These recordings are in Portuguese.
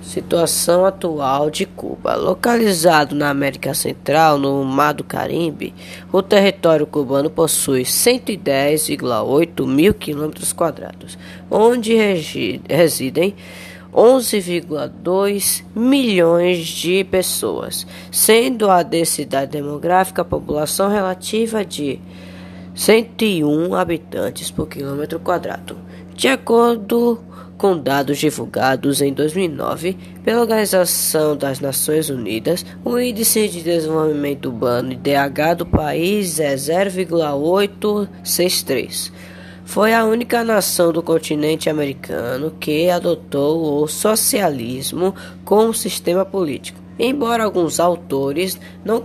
Situação atual de Cuba. Localizado na América Central, no Mar do Caribe, o território cubano possui 110,8 mil quilômetros quadrados, onde residem 11,2 milhões de pessoas, sendo a densidade demográfica a população relativa de 101 habitantes por quilômetro quadrado. De acordo com dados divulgados em 2009 pela Organização das Nações Unidas, o Índice de Desenvolvimento Urbano IDH do país é 0,863. Foi a única nação do continente americano que adotou o socialismo como sistema político. Embora alguns autores não,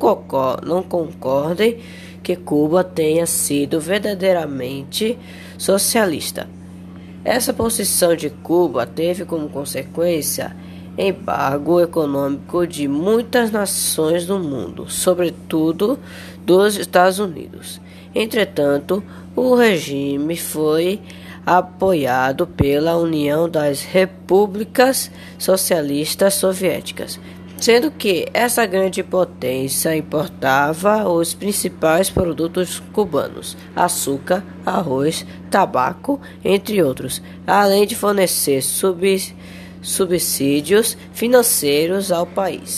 não concordem que Cuba tenha sido verdadeiramente socialista. Essa posição de Cuba teve como consequência embargo econômico de muitas nações do mundo, sobretudo dos Estados Unidos. Entretanto, o regime foi apoiado pela União das Repúblicas Socialistas Soviéticas, sendo que essa grande potência importava os principais produtos cubanos: açúcar, arroz, tabaco, entre outros, além de fornecer subsídios financeiros ao país.